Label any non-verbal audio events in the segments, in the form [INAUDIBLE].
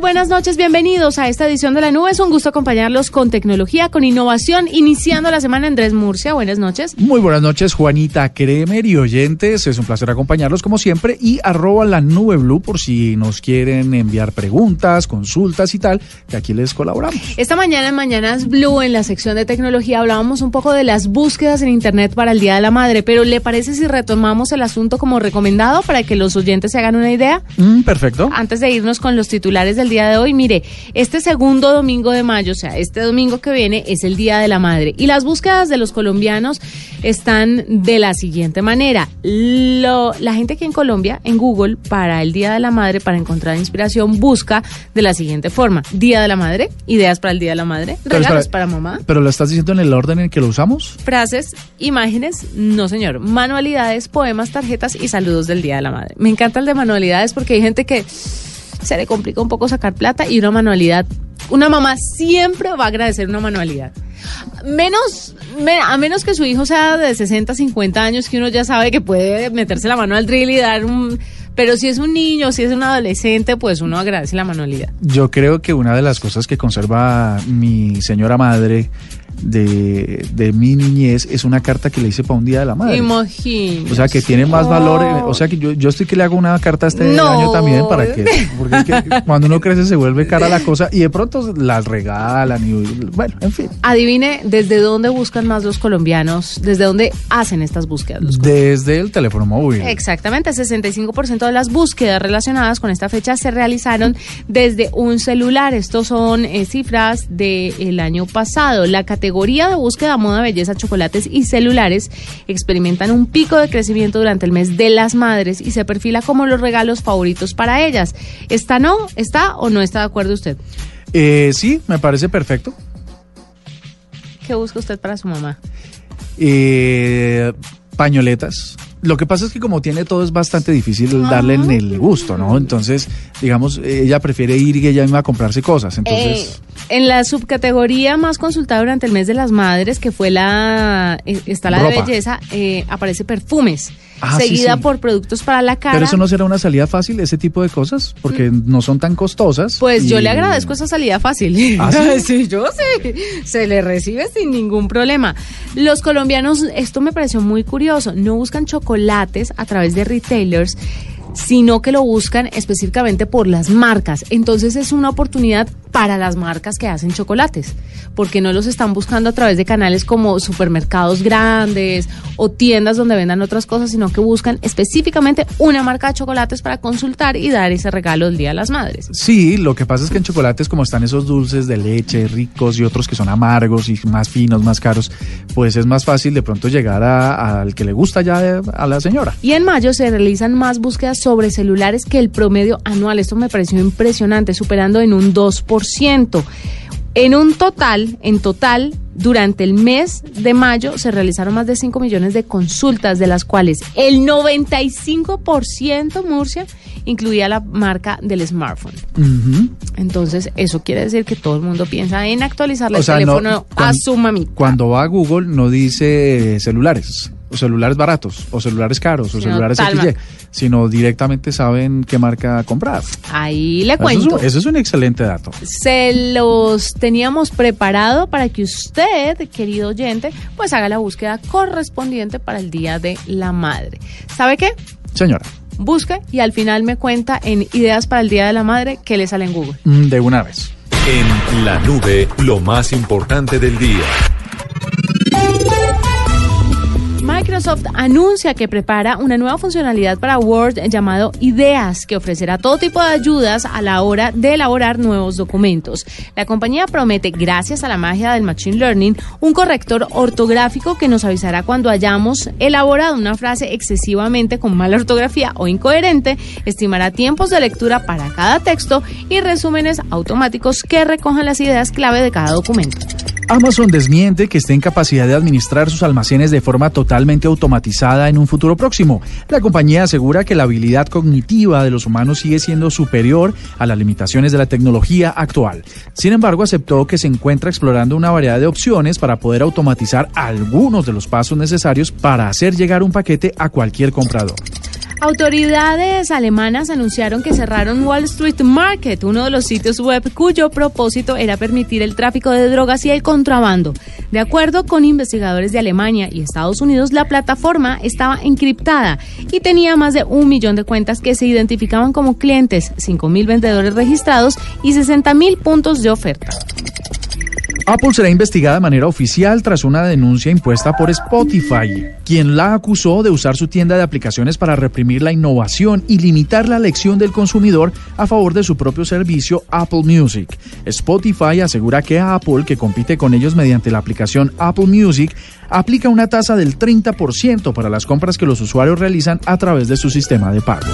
Buenas noches, bienvenidos a esta edición de La Nube. Es un gusto acompañarlos con tecnología, con innovación, iniciando la semana Andrés Murcia. Buenas noches. Muy buenas noches, Juanita Kremer y oyentes. Es un placer acompañarlos como siempre y arroba la nube blue por si nos quieren enviar preguntas, consultas y tal, que aquí les colaboramos. Esta mañana en Mañanas Blue, en la sección de tecnología, hablábamos un poco de las búsquedas en Internet para el Día de la Madre, pero ¿le parece si retomamos el asunto como recomendado para que los oyentes se hagan una idea? Mm, perfecto. Antes de irnos con los titulares del día de hoy, mire, este segundo domingo de mayo, o sea, este domingo que viene es el Día de la Madre y las búsquedas de los colombianos están de la siguiente manera. Lo, la gente que en Colombia, en Google, para el Día de la Madre, para encontrar inspiración, busca de la siguiente forma. Día de la Madre, ideas para el Día de la Madre, Pero regalos espera, para mamá, ¿Pero lo estás diciendo en el orden en que lo usamos? frases, imágenes, no señor, manualidades, poemas, tarjetas y saludos del Día de la Madre. Me encanta el de manualidades porque hay gente que se le complica un poco sacar plata y una manualidad, una mamá siempre va a agradecer una manualidad. Menos, me- a menos que su hijo sea de 60, 50 años, que uno ya sabe que puede meterse la mano al drill y dar un... Pero si es un niño, si es un adolescente, pues uno agradece la manualidad. Yo creo que una de las cosas que conserva mi señora madre de, de mi niñez es una carta que le hice para un día de la madre. Imagínese. O sea, que tiene más valor. eh, O sea, que yo, yo estoy que le hago una carta este No. año también para que. Porque es que [LAUGHS] cuando uno crece se vuelve cara la cosa y de pronto las regalan y. Bueno, en fin. Adivine desde dónde buscan más los colombianos, desde dónde hacen estas búsquedas. los Desde el teléfono móvil. Exactamente, 65% de las búsquedas relacionadas con esta fecha se realizaron desde un celular. Estos son eh, cifras del año pasado. La categoría de búsqueda moda, belleza, chocolates y celulares experimentan un pico de crecimiento durante el mes de las madres y se perfila como los regalos favoritos para ellas. ¿Está no? ¿Está o no está de acuerdo usted? Eh, sí, me parece perfecto. ¿Qué busca usted para su mamá? Eh, pañoletas. Lo que pasa es que como tiene todo es bastante difícil darle en el gusto, ¿no? Entonces, digamos, ella prefiere ir y ella misma a comprarse cosas. Entonces, Eh, en la subcategoría más consultada durante el mes de las madres, que fue la eh, está la de belleza, eh, aparece perfumes, Ah, seguida sí. por productos para la cara. pero eso no será una salida fácil, ese tipo de cosas, porque no son tan costosas. Pues yo le agradezco esa salida fácil. ¿Ah, sí? [LAUGHS] Sí, yo sí. Se le recibe sin ningún problema. Los colombianos, esto me pareció muy curioso, no buscan chocolates a través de retailers sino que lo buscan específicamente por las marcas. Entonces es una oportunidad para las marcas que hacen chocolates, porque no los están buscando a través de canales como supermercados grandes o tiendas donde vendan otras cosas, sino que buscan específicamente una marca de chocolates para consultar y dar ese regalo el Día de las Madres. Sí, lo que pasa es que en chocolates, como están esos dulces de leche ricos y otros que son amargos y más finos, más caros, pues es más fácil de pronto llegar a- al que le gusta ya eh, a la señora. Y en mayo se realizan más búsquedas sobre celulares que el promedio anual. Esto me pareció impresionante, superando en un 2%. En un total, en total, durante el mes de mayo se realizaron más de 5 millones de consultas, de las cuales el 95% Murcia incluía la marca del smartphone. Entonces, eso quiere decir que todo el mundo piensa en actualizarle O sea, el no- teléfono a su mamita. Cuando va a Google no dice celulares, o celulares baratos, o celulares caros, o Sino celulares XY, sino directamente saben qué marca comprar. Ahí le Eso es, cuento. un, eso es un excelente dato. se los teníamos preparado para que usted, querido oyente, pues haga la búsqueda correspondiente para el Día de la Madre. ¿Sabe qué? Señora, Busque y al final me cuenta en Ideas para el Día de la Madre qué le sale en Google. mm, de una vez. En la nube, lo más importante del día. Microsoft anuncia que prepara una nueva funcionalidad para Word llamado Ideas, que ofrecerá todo tipo de ayudas a la hora de elaborar nuevos documentos. La compañía promete, gracias a la magia del Machine Learning, un corrector ortográfico que nos avisará cuando hayamos elaborado una frase excesivamente con mala ortografía o incoherente, estimará tiempos de lectura para cada texto y resúmenes automáticos que recojan las ideas clave de cada documento. Amazon desmiente que esté en capacidad de administrar sus almacenes de forma totalmente automatizada en un futuro próximo. La compañía asegura que la habilidad cognitiva de los humanos sigue siendo superior a las limitaciones de la tecnología actual. Sin embargo, aceptó que se encuentra explorando una variedad de opciones para poder automatizar algunos de los pasos necesarios para hacer llegar un paquete a cualquier comprador. Autoridades alemanas anunciaron que cerraron Wall Street Market, uno de los sitios web cuyo propósito era permitir el tráfico de drogas y el contrabando. De acuerdo con investigadores de Alemania y Estados Unidos, la plataforma estaba encriptada y tenía más de un millón de cuentas que se identificaban como clientes, 5.000 vendedores registrados y 60.000 puntos de oferta. Apple será investigada de manera oficial tras una denuncia impuesta por Spotify, quien la acusó de usar su tienda de aplicaciones para reprimir la innovación y limitar la elección del consumidor a favor de su propio servicio Apple Music. Spotify asegura que Apple, que compite con ellos mediante la aplicación Apple Music, aplica una tasa del 30% para las compras que los usuarios realizan a través de su sistema de pagos.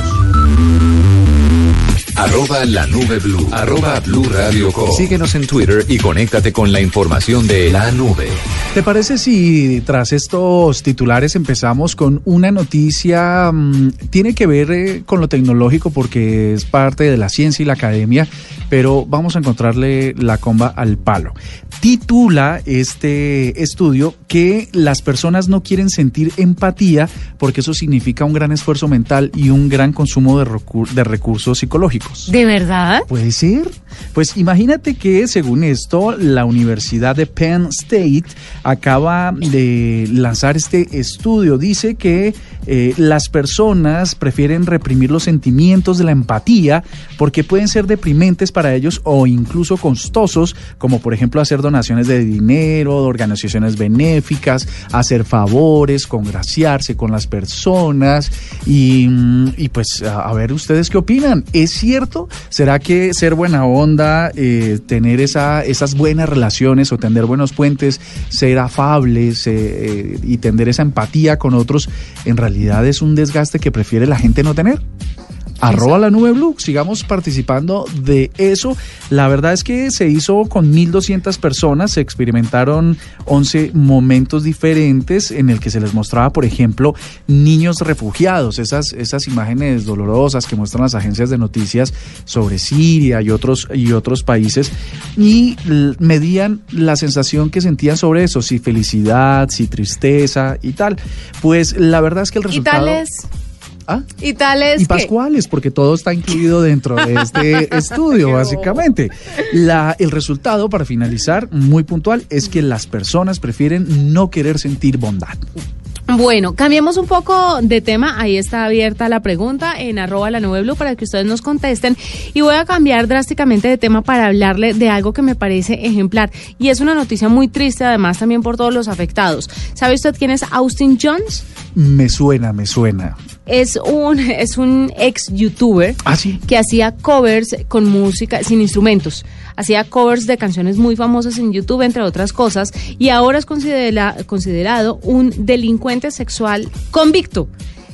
Arroba la nube blue. Arroba blue radio com. Síguenos en Twitter y conéctate con la información de la nube. ¿Te parece si tras estos titulares empezamos con una noticia? mmm, tiene que ver eh, con lo tecnológico porque es parte de la ciencia y la academia, pero vamos a encontrarle la comba al palo. Titula este estudio que las personas no quieren sentir empatía porque eso significa un gran esfuerzo mental y un gran consumo de, recu- de recursos psicológicos. ¿De verdad? ¿Puede ser? Pues imagínate que según esto, la Universidad de Penn State acaba de lanzar este estudio. Dice que eh, las personas prefieren reprimir los sentimientos de la empatía porque pueden ser deprimentes para ellos o incluso costosos, como por ejemplo hacer donaciones de dinero, de organizaciones benéficas, hacer favores, congraciarse con las personas y, mm, pues a, ver ustedes qué opinan. ¿Es cierto? ¿Será que ser buena onda, eh, tener esa, esas buenas relaciones o tender buenos puentes, ser afables eh, y tender esa empatía con otros, en realidad es un desgaste que prefiere la gente no tener? Arroba la nube blue, sigamos participando de eso. La verdad es que se hizo con 1.200 personas, se experimentaron 11 momentos diferentes en el que se les mostraba, por ejemplo, niños refugiados, esas, esas imágenes dolorosas que muestran las agencias de noticias sobre Siria y otros, y otros países, y medían la sensación que sentían sobre eso, si felicidad, si tristeza y tal. Pues la verdad es que el ¿Y resultado... tales? ¿Ah? ¿Y tales? Y que- Pascuales, porque todo está incluido dentro de este [LAUGHS] estudio, básicamente. La, el resultado, para finalizar, muy puntual, es que las personas prefieren no querer sentir bondad. Bueno, cambiemos un poco de tema. Ahí está abierta la pregunta en arroba la nube blue para que ustedes nos contesten. Y voy a cambiar drásticamente de tema para hablarle de algo que me parece ejemplar. Y es una noticia muy triste, además, también por todos los afectados. ¿Sabe usted quién es Austin Jones? Me suena, me suena. Es un, [LAUGHS] es un ex youtuber Ah, sí. que hacía covers con música, sin instrumentos. Hacía covers de canciones muy famosas en YouTube, entre otras cosas, y ahora es considera- considerado un delincuente sexual convicto.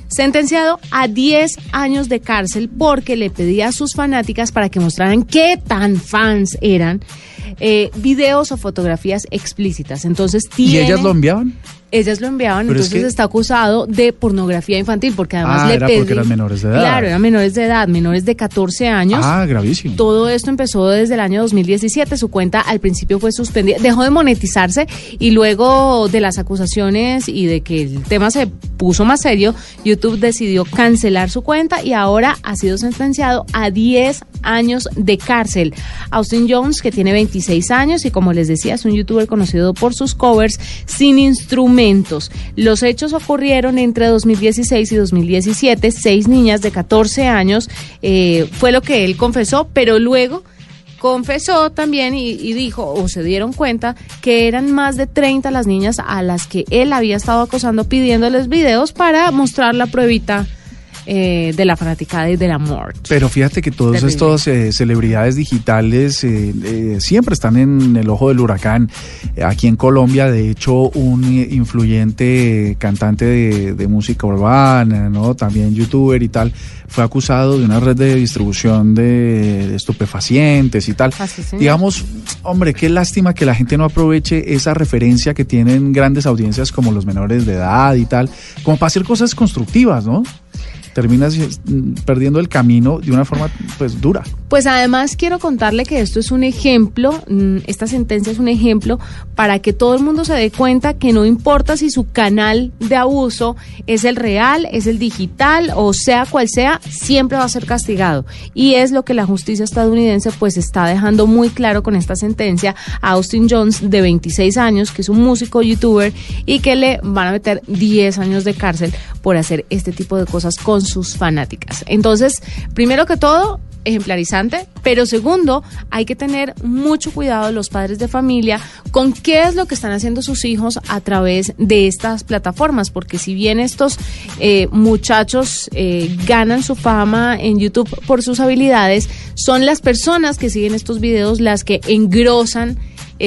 Sentenciado a 10 años de cárcel porque le pedía a sus fanáticas para que mostraran qué tan fans eran eh, videos o fotografías explícitas. Entonces ¿Y ellas lo enviaban? Ellas lo enviaban, Pero es entonces que- está acusado de pornografía infantil porque además Ah, le era pedí- porque eran menores de edad. Claro, eran menores de edad, menores de 14 años. Ah, gravísimo. Todo esto empezó desde el año 2017. Su cuenta al principio fue suspendida, dejó de monetizarse y luego de las acusaciones y de que el tema se puso más serio, YouTube decidió cancelar su cuenta y ahora ha sido sentenciado a 10 años de cárcel. Austin Jones, que tiene 26 años y como les decía, es un youtuber conocido por sus covers sin instrumentos. Los hechos ocurrieron entre 2016 y 2017. Seis niñas de 14 años eh, fue lo que él confesó, pero luego confesó también y, y, dijo, o se dieron cuenta, que eran más de 30 las niñas a las que él había estado acosando pidiéndoles videos para mostrar la pruebita eh, de la fanaticada y del amor. Pero fíjate que todos estos eh, celebridades digitales eh, siempre están en el ojo del huracán. Aquí en Colombia, de hecho, un influyente cantante de, música urbana, ¿no? también youtuber y tal, fue acusado de una red de distribución de, estupefacientes y tal. Ah, Digamos, hombre, qué lástima que la gente no aproveche esa referencia que tienen grandes audiencias como los menores de edad y tal, como para hacer cosas constructivas, ¿no? Terminas perdiendo el camino de una forma pues dura. Pues además quiero contarle que esto es un ejemplo, mm, esta sentencia es un ejemplo para que todo el mundo se dé cuenta que no importa si su canal de abuso es el real, es el digital o sea cual sea, siempre va a ser castigado. Y es lo que la justicia estadounidense pues está dejando muy claro con esta sentencia a Austin Jones de 26 años, que es un músico youtuber y que le van a meter 10 años de cárcel por hacer este tipo de cosas con sus fanáticas. Entonces, primero que todo, ejemplarizante, pero segundo, hay que tener mucho cuidado los padres de familia con qué es lo que están haciendo sus hijos a través de estas plataformas, porque si bien estos eh, muchachos eh, ganan su fama en YouTube por sus habilidades, son las personas que siguen estos videos las que engrosan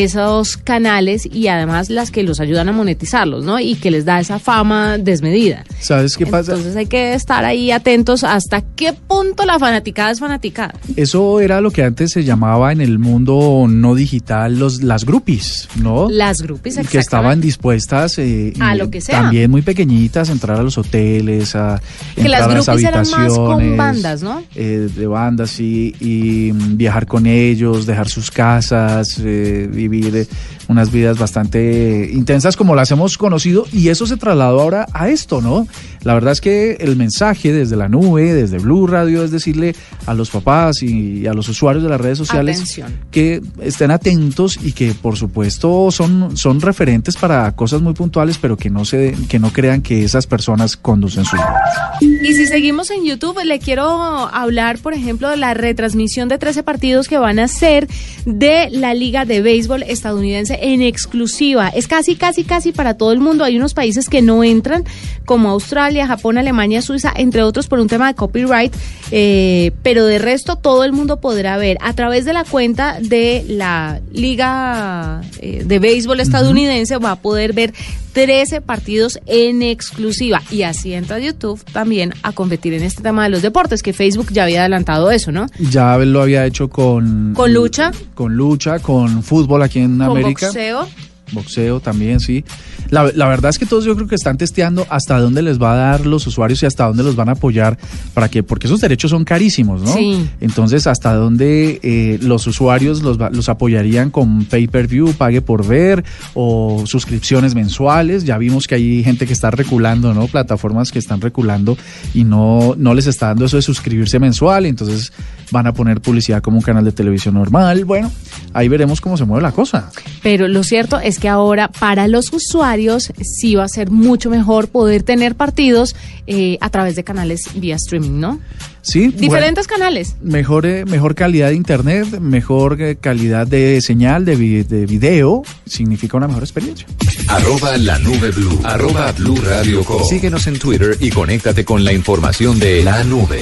esos canales y además las que los ayudan a monetizarlos, ¿no? Y que les da esa fama desmedida. ¿Sabes qué pasa? Entonces hay que estar ahí atentos hasta qué punto la fanaticada es fanaticada. Eso era lo que antes se llamaba en el mundo no digital los las groupies, ¿no? Las groupies, Que estaban dispuestas eh, a lo que sea. También muy pequeñitas, a entrar a los hoteles, a que las groupies eran más con bandas, ¿no? Eh, de bandas, sí, y viajar con ellos, dejar sus casas, eh, vivir unas vidas bastante intensas como las hemos conocido y eso se trasladó ahora a esto, ¿no? La verdad es que el mensaje desde la nube, desde Blue Radio, es decirle a los papás y a los usuarios de las redes sociales que estén atentos y que por supuesto son, son referentes para cosas muy puntuales, pero que no se que no crean que esas personas conducen sus vidas. Y si seguimos en YouTube, le quiero hablar, por ejemplo, de la retransmisión de 13 partidos que van a ser de la Liga de Béisbol estadounidense en exclusiva. Es casi, casi, casi para todo el mundo. Hay unos países que no entran, como Australia, Japón, Alemania, Suiza, entre otros, por un tema de copyright. Eh, pero de resto, todo el mundo podrá ver a través de la cuenta de la Liga eh, de Béisbol estadounidense, va a poder ver 13 partidos en exclusiva. Y así entra YouTube también a competir en este tema de los deportes, que Facebook ya había adelantado eso, ¿no? Ya lo había hecho con... Con lucha. Con lucha, con fútbol aquí en América. Boxeo. Boxeo también, sí. La, verdad es que todos yo creo que están testeando hasta dónde les va a dar los usuarios y hasta dónde los van a apoyar para que, porque esos derechos son carísimos, ¿no? Sí. Entonces, hasta dónde eh, los usuarios los, los apoyarían con pay-per-view, pague por ver o suscripciones mensuales. Ya vimos que hay gente que está reculando, ¿no? Plataformas que están reculando y no, no les está dando eso de suscribirse mensual. Entonces, van a poner publicidad como un canal de televisión normal. Bueno, ahí veremos cómo se mueve la cosa. Pero lo cierto es que ahora para los usuarios sí va a ser mucho mejor poder tener partidos eh, a través de canales vía streaming, ¿no? Sí. Diferentes canales. Mejor, eh, mejor calidad de internet, mejor eh, calidad de señal, de, de video, significa una mejor experiencia. Arroba la nube blue. Arroba blue radio Síguenos en Twitter y conéctate con la información de la nube.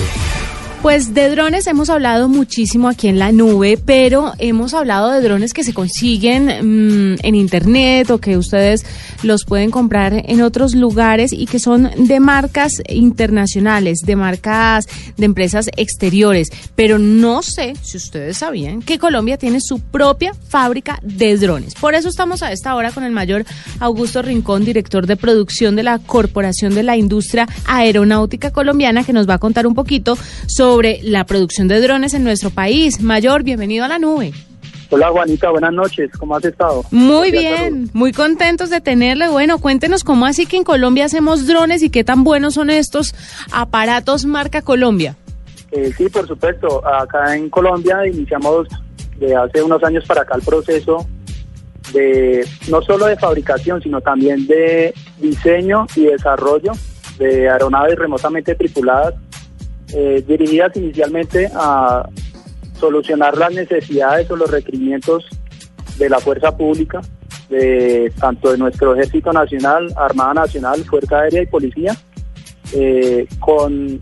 Pues de drones hemos hablado muchísimo aquí en la nube, pero hemos hablado de drones que se consiguen mm, en internet o que ustedes los pueden comprar en otros lugares y que son de marcas internacionales, de marcas de empresas exteriores. Pero no sé si ustedes sabían que Colombia tiene su propia fábrica de drones. Por eso estamos a esta hora con el mayor Augusto Rincón, director de producción de la Corporación de la Industria Aeronáutica Colombiana, que nos va a contar un poquito sobre sobre la producción de drones en nuestro país. Mayor, bienvenido a la nube. Hola Juanita, buenas noches, ¿cómo has estado? Muy bien, muy contentos de tenerle. Bueno, cuéntenos cómo así que en Colombia hacemos drones y qué tan buenos son estos aparatos marca Colombia. Eh, sí, por supuesto, acá en Colombia iniciamos de hace unos años para acá el proceso de no solo de fabricación, sino también de diseño y desarrollo de aeronaves remotamente tripuladas eh, dirigidas inicialmente a solucionar las necesidades o los requerimientos de la fuerza pública, de tanto de nuestro Ejército Nacional, Armada Nacional, Fuerza Aérea y Policía, eh, con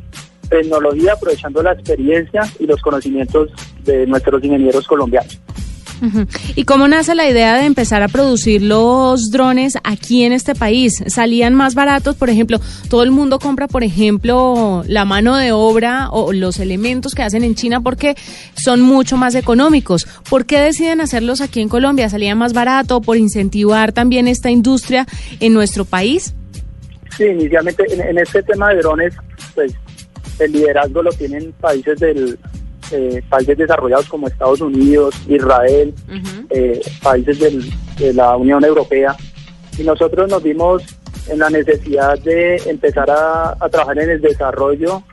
tecnología, aprovechando la experiencia y los conocimientos de nuestros ingenieros colombianos. ¿Y cómo nace la idea de empezar a producir los drones aquí en este país? ¿Salían más baratos? Por ejemplo, todo el mundo compra, por ejemplo, la mano de obra o los elementos que hacen en China porque son mucho más económicos. ¿Por qué deciden hacerlos aquí en Colombia? ¿Salía más barato por incentivar también esta industria en nuestro país? Sí, inicialmente en, en este tema de drones, pues el liderazgo lo tienen países del, eh, países desarrollados como Estados Unidos, Israel, eh, países de la Unión Europea. Y nosotros nos vimos en la necesidad de empezar a, trabajar en el desarrollo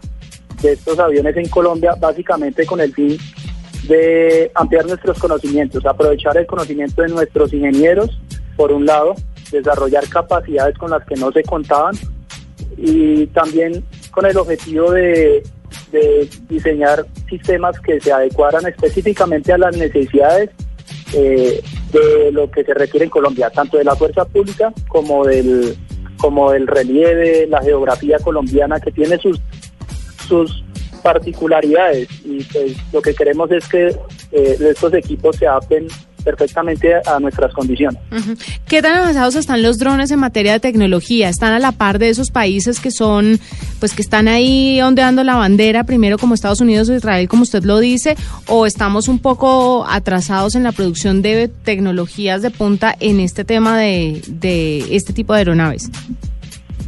de estos aviones en Colombia, básicamente con el fin de ampliar nuestros conocimientos, aprovechar el conocimiento de nuestros ingenieros, por un lado, desarrollar capacidades con las que no se contaban y también con el objetivo de de diseñar sistemas que se adecuaran específicamente a las necesidades eh, de lo que se requiere en Colombia, tanto de la fuerza pública como del como del relieve, la geografía colombiana que tiene sus sus particularidades. Y pues lo que queremos es que eh, estos equipos se adapten perfectamente a nuestras condiciones. ¿Qué tan avanzados están los drones en materia de tecnología? ¿Están a la par de esos países que son, pues que están ahí ondeando la bandera, primero como Estados Unidos o Israel, como usted lo dice, o estamos un poco atrasados en la producción de tecnologías de punta en este tema de, de este tipo de aeronaves?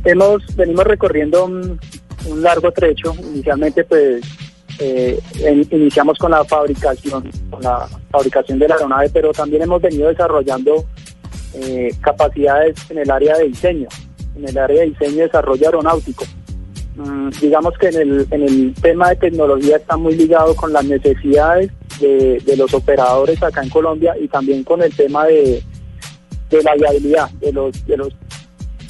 Hemos, venimos recorriendo un, un largo trecho, inicialmente pues eh, iniciamos con la fabricación, con la fabricación de la aeronave, pero también hemos venido desarrollando eh, capacidades en el área de diseño, en el área de diseño y desarrollo aeronáutico. Mm, digamos que en el, en el tema de tecnología está muy ligado con las necesidades de, los operadores acá en Colombia y también con el tema de, de la viabilidad, de los, de los,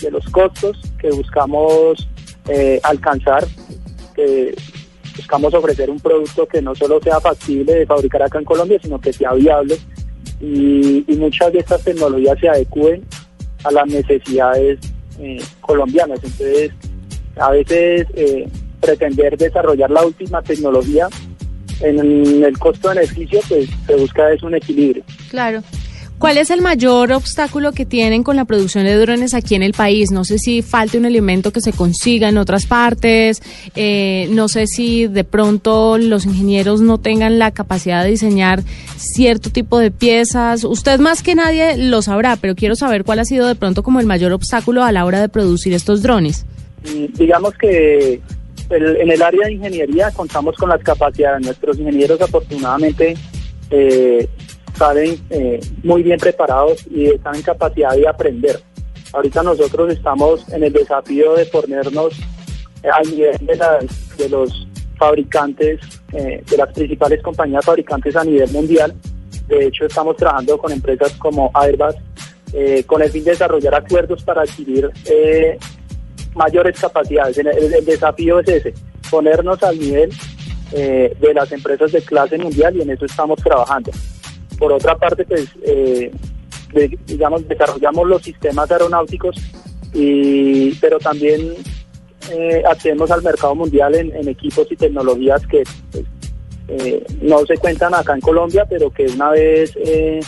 de los costos que buscamos eh, alcanzar, buscamos ofrecer un producto que no solo sea factible de fabricar acá en Colombia, sino que sea viable y, muchas de estas tecnologías se adecúen a las necesidades eh, colombianas. Entonces, a veces eh, pretender desarrollar la última tecnología en el costo-beneficio, pues se busca es un equilibrio. Claro. ¿Cuál es el mayor obstáculo que tienen con la producción de drones aquí en el país? No sé si falta un elemento que se consiga en otras partes, eh, no sé si de pronto los ingenieros no tengan la capacidad de diseñar cierto tipo de piezas. Usted más que nadie lo sabrá, pero quiero saber cuál ha sido de pronto como el mayor obstáculo a la hora de producir estos drones. Mm, digamos que en el área de ingeniería contamos con las capacidades. Nuestros ingenieros afortunadamente eh, salen eh, muy bien preparados y están en capacidad de aprender. Ahorita nosotros estamos en el desafío de ponernos eh, al nivel de, los fabricantes, eh, de las principales compañías fabricantes a nivel mundial. De hecho, estamos trabajando con empresas como Airbus con el fin de desarrollar acuerdos para adquirir mayores capacidades. El, desafío es ese, ponernos al nivel de las empresas de clase mundial y en eso estamos trabajando. Por otra parte, pues, eh, digamos, desarrollamos los sistemas aeronáuticos, y, pero también eh, accedemos al mercado mundial en, equipos y tecnologías que pues, eh, no se cuentan acá en Colombia, pero que una vez eh,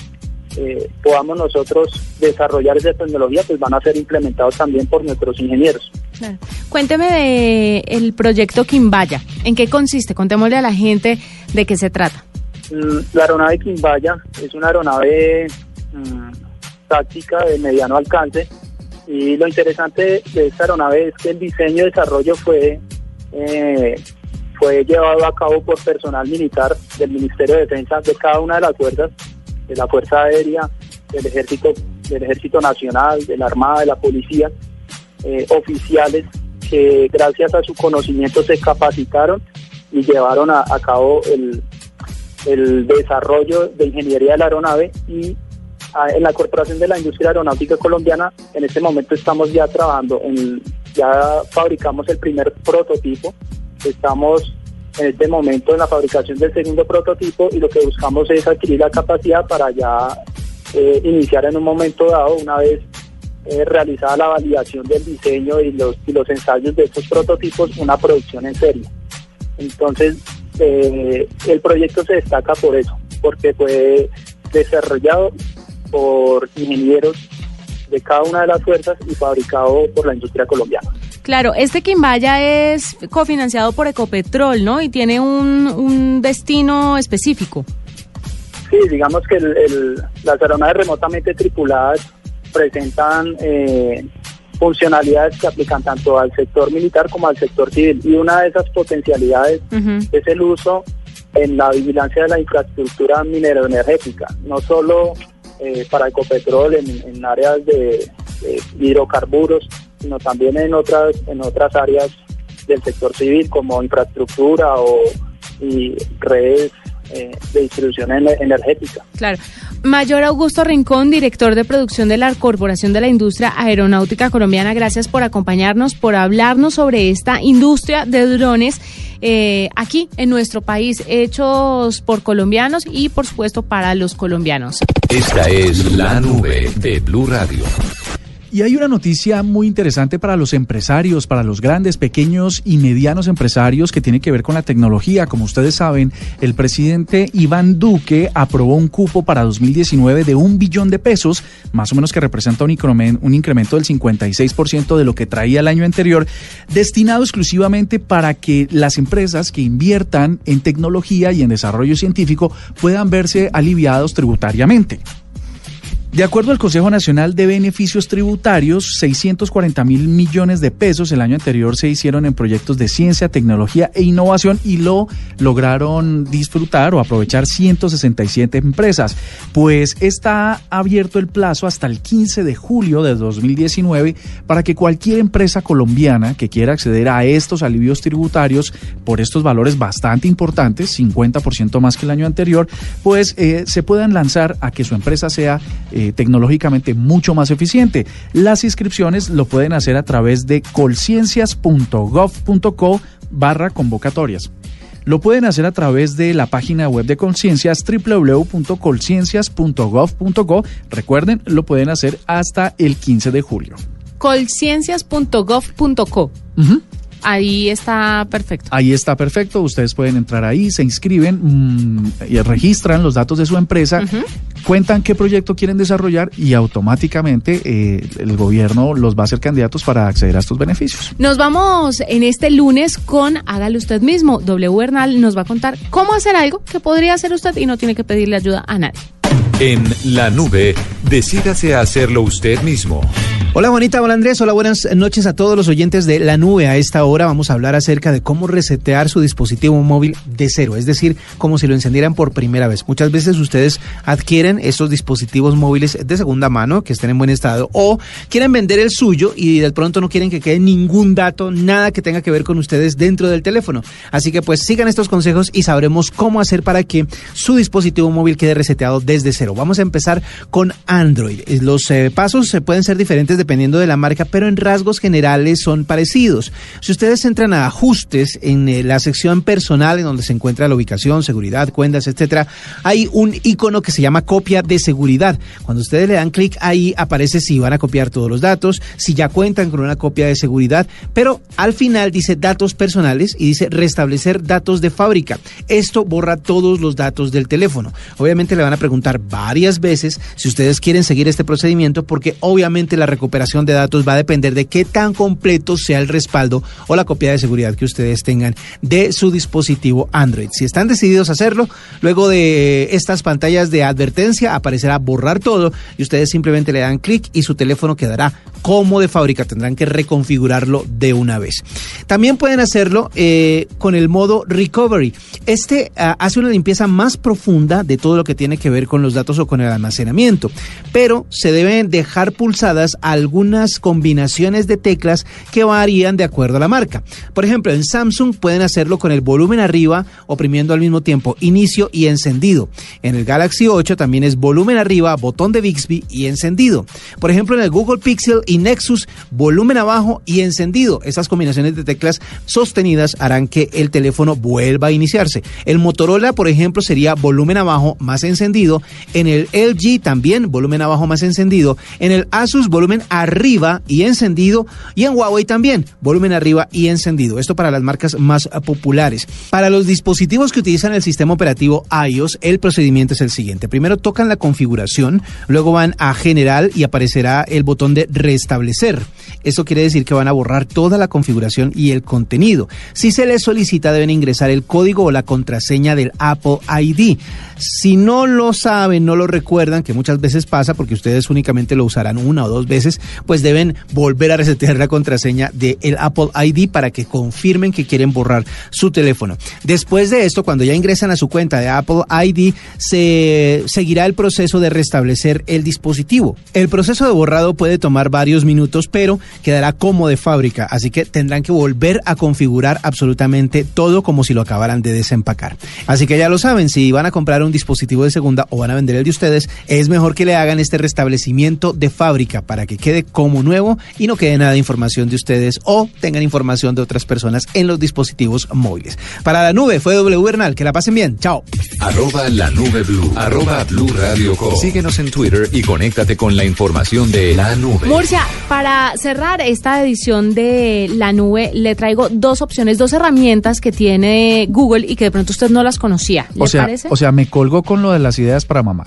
podamos nosotros desarrollar esa tecnología, pues van a ser implementados también por nuestros ingenieros. Cuénteme de el proyecto Quimbaya. ¿En qué consiste? Contémosle a la gente de qué se trata. La aeronave Quimbaya es una aeronave mm, táctica de mediano alcance. Y lo interesante de esta aeronave es que el diseño y desarrollo fue, eh, fue llevado a cabo por personal militar del Ministerio de Defensa de cada una de las fuerzas, de la Fuerza Aérea, del Ejército, del Ejército Nacional, de la Armada, de la Policía, eh, oficiales que gracias a su conocimiento se capacitaron y llevaron a cabo el, el desarrollo de ingeniería de la aeronave y ah, en la Corporación de la Industria Aeronáutica Colombiana en este momento estamos ya trabajando en ya fabricamos el primer prototipo estamos en este momento en la fabricación del segundo prototipo y lo que buscamos es adquirir la capacidad para ya eh, iniciar en un momento dado, una vez eh, realizada la validación del diseño y los, y los ensayos de estos prototipos, una producción en serie. Entonces, eh, el proyecto se destaca por eso, porque fue desarrollado por ingenieros de cada una de las fuerzas y fabricado por la industria colombiana. Claro, este Quimbaya es cofinanciado por Ecopetrol, ¿no? Y tiene un, un destino específico. Sí, digamos que el, las aeronaves remotamente tripuladas presentan eh, funcionalidades que aplican tanto al sector militar como al sector civil. Y una de esas potencialidades es el uso en la vigilancia de la infraestructura mineroenergética, no solo eh, para Ecopetrol en, en áreas de, de hidrocarburos, sino también en otras, en otras áreas del sector civil como infraestructura o y redes eh, de distribución energética. Claro. Mayor Augusto Rincón, director de producción de la Corporación de la Industria Aeronáutica Colombiana, gracias por acompañarnos, por hablarnos sobre esta industria de drones eh, aquí en nuestro país, hechos por colombianos y por supuesto para los colombianos. Esta es la nube de Blue Radio. Y hay una noticia muy interesante para los empresarios, para los grandes, pequeños y medianos empresarios que tiene que ver con la tecnología. Como ustedes saben, el presidente Iván Duque aprobó un cupo para 2019 de un billón de pesos, más o menos que representa un incremento, del 56% de lo que traía el año anterior, destinado exclusivamente para que las empresas que inviertan en tecnología y en desarrollo científico puedan verse aliviados tributariamente. De acuerdo al Consejo Nacional de Beneficios Tributarios, 640 mil millones de pesos el año anterior se hicieron en proyectos de ciencia, tecnología e innovación y lo lograron disfrutar o aprovechar 167 empresas. Pues está abierto el plazo hasta el 15 de julio de 2019 para que cualquier empresa colombiana que quiera acceder a estos alivios tributarios por estos valores bastante importantes, 50% más que el año anterior, pues eh, se puedan lanzar a que su empresa sea eh, tecnológicamente mucho más eficiente. Las inscripciones lo pueden hacer a través de colciencias.gov.co barra convocatorias. Lo pueden hacer a través de la página web de Conciencias www.colciencias.gov.co. Recuerden, lo pueden hacer hasta el 15 de julio. Colciencias.gov.co. Ahí está perfecto. Ahí está perfecto. Ustedes pueden entrar ahí, se inscriben mmm, y registran los datos de su empresa, uh -huh. Cuentan qué proyecto quieren desarrollar y automáticamente eh, el gobierno los va a hacer candidatos para acceder a estos beneficios. Nos vamos en este lunes con Hágalo usted mismo. W Bernal nos va a contar cómo hacer algo que podría hacer usted y no tiene que pedirle ayuda a nadie. En la nube, decídase a hacerlo usted mismo. Hola Bonita, hola Andrés, hola buenas noches a todos los oyentes de La Nube. A esta hora vamos a hablar acerca de cómo resetear su dispositivo móvil de cero, es decir, como si lo encendieran por primera vez. Muchas veces ustedes adquieren estos dispositivos móviles de segunda mano que estén en buen estado o quieren vender el suyo y de pronto no quieren que quede ningún dato, nada que tenga que ver con ustedes dentro del teléfono. Así que pues sigan estos consejos y sabremos cómo hacer para que su dispositivo móvil quede reseteado desde cero. Vamos a empezar con Android. Los eh, pasos pueden ser diferentes dependiendo de la marca, pero en rasgos generales son parecidos. Si ustedes entran a ajustes en eh, la sección personal, en donde se encuentra la ubicación, seguridad, cuentas, etcétera, hay un icono que se llama copia de seguridad. Cuando ustedes le dan clic ahí aparece si van a copiar todos los datos, si ya cuentan con una copia de seguridad, pero al final dice datos personales y dice restablecer datos de fábrica. Esto borra todos los datos del teléfono. Obviamente le van a preguntar varias veces si ustedes quieren seguir este procedimiento porque obviamente la recuperación de datos va a depender de qué tan completo sea el respaldo o la copia de seguridad que ustedes tengan de su dispositivo Android. Si están decididos a hacerlo, luego de estas pantallas de advertencia aparecerá borrar todo y ustedes simplemente le dan clic y su teléfono quedará como de fábrica. Tendrán que reconfigurarlo de una vez. También pueden hacerlo eh, con el modo recovery. Este uh, hace una limpieza más profunda de todo lo que tiene que ver con los datos o con el almacenamiento, pero se deben dejar pulsadas al algunas combinaciones de teclas que varían de acuerdo a la marca. Por ejemplo, en Samsung pueden hacerlo con el volumen arriba, oprimiendo al mismo tiempo inicio y encendido. En el Galaxy 8 también es volumen arriba, botón de Bixby y encendido. Por ejemplo, en el Google Pixel y Nexus, volumen abajo y encendido. Estas combinaciones de teclas sostenidas harán que el teléfono vuelva a iniciarse. El Motorola, por ejemplo, sería volumen abajo más encendido. En el LG también volumen abajo más encendido. En el Asus volumen arriba y encendido. Y en Huawei también volumen arriba y encendido. Esto para las marcas más populares. Para los dispositivos que utilizan el sistema operativo iOS, el procedimiento es el siguiente. Primero tocan la configuración, luego van a general y aparecerá el botón de restablecer. Eso quiere decir que van a borrar toda la configuración y el contenido. Si se les solicita, deben ingresar el código o la contraseña del Apple ID. Si no lo saben, no lo recuerdan, que muchas veces pasa porque ustedes únicamente lo usarán una o dos veces, pues deben volver a resetear la contraseña del Apple ID para que confirmen que quieren borrar su teléfono. Después de esto, cuando ya ingresan a su cuenta de Apple ID, se seguirá el proceso de restablecer el dispositivo. El proceso de borrado puede tomar varios minutos, pero quedará como de fábrica, así que tendrán que volver a configurar absolutamente todo como si lo acabaran de desempacar. Así que ya lo saben, si van a comprar un dispositivo de segunda o van a vender de ustedes, es mejor que le hagan este restablecimiento de fábrica para que quede como nuevo y no quede nada de información de ustedes o tengan información de otras personas en los dispositivos móviles. Para la nube fue W Bernal, que la pasen bien. Chao. Arroba la nube blue. Arroba blue radio com. Síguenos en Twitter y conéctate con la información de la nube. Murcia, para cerrar esta edición de la nube, le traigo dos opciones, dos herramientas que tiene Google y que de pronto usted no las conocía. ¿Le O sea, parece? o sea, me colgó con lo de las ideas para mamá.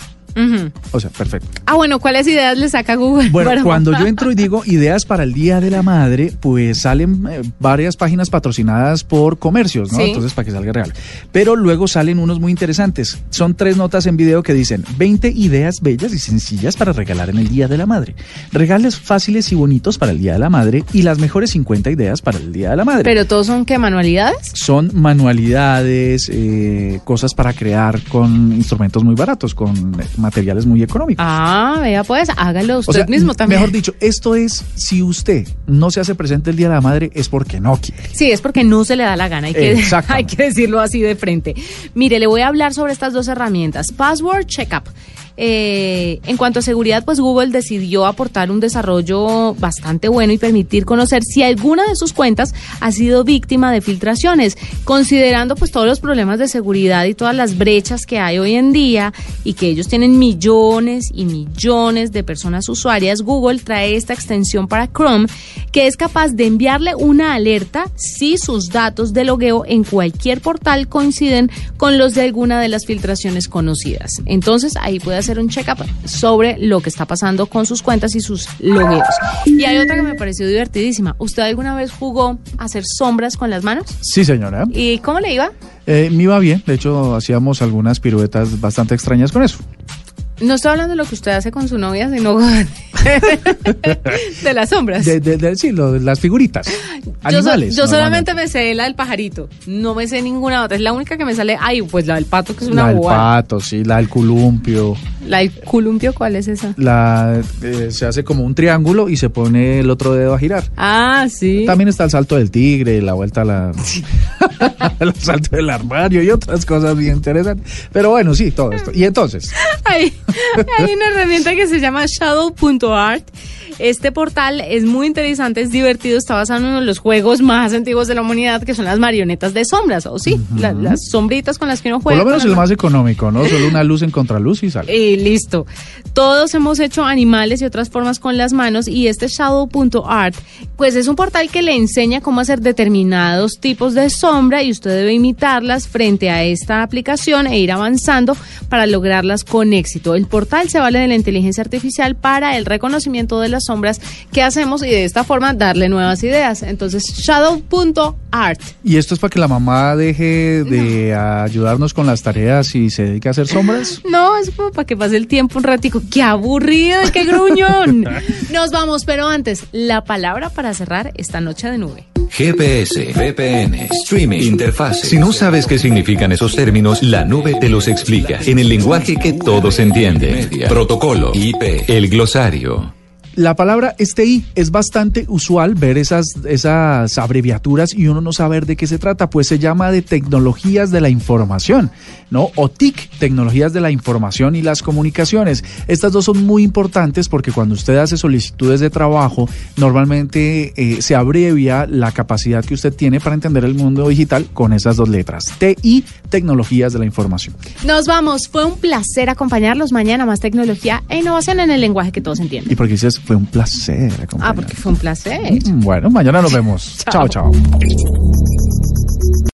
O sea, perfecto. ah, bueno, ¿cuáles ideas le saca Google? Bueno, para cuando yo entro y digo ideas para el Día de la Madre, pues salen eh, varias páginas patrocinadas por comercios, ¿no? Sí. Entonces, para que salga real. Pero luego salen unos muy interesantes. Son tres notas en video que dicen 20 ideas bellas y sencillas para regalar en el Día de la Madre. Regales fáciles y bonitos para el Día de la Madre y las mejores 50 ideas para el Día de la Madre. ¿Pero todos son qué, manualidades? son manualidades, eh, cosas para crear con instrumentos muy baratos, con eh, materiales muy económicos. Ah, vea pues, hágalo usted O sea, mismo también. Mejor dicho, esto es, si usted no se hace presente el Día de la Madre, es porque no quiere. Sí, es porque no se le da la gana, hay que, [LAUGHS] hay que decirlo así de frente. Mire, le voy a hablar sobre estas dos herramientas. Password Checkup. Eh, en cuanto a seguridad, pues Google decidió aportar un desarrollo bastante bueno y permitir conocer si alguna de sus cuentas ha sido víctima de filtraciones, considerando pues todos los problemas de seguridad y todas las brechas que hay hoy en día y que ellos tienen millones y millones de personas usuarias, Google trae esta extensión para Chrome que es capaz de enviarle una alerta si sus datos de logueo en cualquier portal coinciden con los de alguna de las filtraciones conocidas. Entonces ahí puede hacer un check-up sobre lo que está pasando con sus cuentas y sus logueos. Y hay otra que me pareció divertidísima. ¿Usted alguna vez jugó a hacer sombras con las manos? Sí, señora. ¿Y cómo le iba? Eh, me iba bien, de hecho hacíamos algunas piruetas bastante extrañas con eso. No estoy hablando de lo que usted hace con su novia, sino [LAUGHS] de las sombras. De, de- de- sí, lo de las figuritas. Yo, so- Animales. yo solamente normalmente. me sé la del pajarito, no me sé ninguna otra. Es la única que me sale. Ay, pues la del pato, que es una La del bobada. pato, sí, la del columpio. La del columpio, ¿cuál es esa? La, eh, se hace como un triángulo y se pone el otro dedo a girar. Ah, sí. También está el salto del tigre, la vuelta a la. [LAUGHS] [LAUGHS] el salto del armario y otras cosas bien interesantes. Pero bueno, sí, todo esto. Y entonces, Hay, hay una herramienta que se llama shadow.art. Este portal es muy interesante, es divertido, está basado en uno de los juegos más antiguos de la humanidad, que son las marionetas de sombras, o sí, la- las sombritas con las que uno por juega. lo menos el más económico, ¿no? Solo una luz en contraluz y sale. [LAUGHS] Y listo. Todos hemos hecho animales y otras formas con las manos y este shadow.art pues es un portal que le enseña cómo hacer determinados tipos de sombra y usted debe imitarlas frente a esta aplicación e ir avanzando para lograrlas con éxito. El portal se vale de la inteligencia artificial para el reconocimiento de las sombras que hacemos y de esta forma darle nuevas ideas. Entonces, shadow.art. ¿Y esto es para que la mamá deje de ayudarnos con las tareas y se dedique a hacer sombras? No, es como para que pase el tiempo un ratico. ¡Qué aburrido! ¡Qué gruñón! [LAUGHS] Nos vamos, pero antes, la palabra para cerrar esta noche de nube. GPS, VPN, streaming, interfaz. Si no sabes qué significan esos términos, la nube te los explica en el lenguaje que todos entienden. Protocolo, IP, el glosario. La palabra STI es bastante usual ver esas, esas abreviaturas y uno no saber de qué se trata, pues se llama de tecnologías de la información, ¿no? O TIC, tecnologías de la información y las comunicaciones. Estas dos son muy importantes porque cuando usted hace solicitudes de trabajo, normalmente eh, se abrevia la capacidad que usted tiene para entender el mundo digital con esas dos letras. TI, tecnologías de la información. Nos vamos. Fue un placer acompañarlos mañana. Más tecnología e innovación en el lenguaje que todos entienden. Y porque dices, fue un placer Ah, porque fue un placer. Mm, Bueno, mañana nos vemos. [LAUGHS] chao. chao.